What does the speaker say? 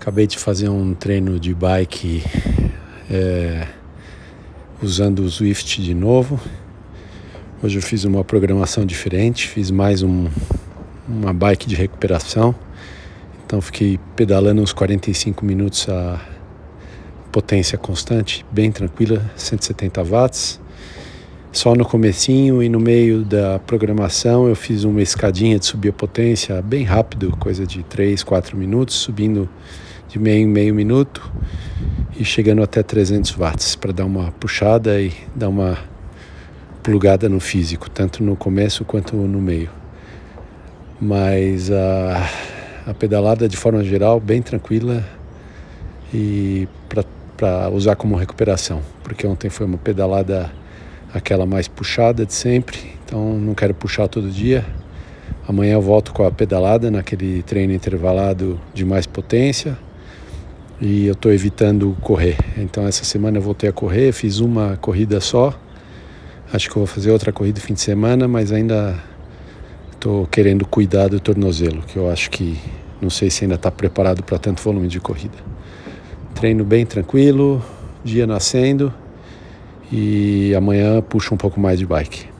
Acabei de fazer um treino de bike é, usando o Swift de novo. Hoje eu fiz uma programação diferente, fiz mais um, uma bike de recuperação. Então fiquei pedalando uns 45 minutos a potência constante, bem tranquila, 170 watts. Só no comecinho e no meio da programação eu fiz uma escadinha de subir a potência bem rápido, coisa de 3, 4 minutos, subindo de meio em meio minuto e chegando até 300 watts para dar uma puxada e dar uma plugada no físico, tanto no começo quanto no meio. Mas a, a pedalada de forma geral bem tranquila e para usar como recuperação, porque ontem foi uma pedalada aquela mais puxada de sempre, então não quero puxar todo dia. Amanhã eu volto com a pedalada naquele treino intervalado de mais potência e eu estou evitando correr. Então essa semana eu voltei a correr, fiz uma corrida só. Acho que vou fazer outra corrida no fim de semana, mas ainda estou querendo cuidar do tornozelo, que eu acho que não sei se ainda está preparado para tanto volume de corrida. Treino bem tranquilo, dia nascendo e amanhã puxo um pouco mais de bike.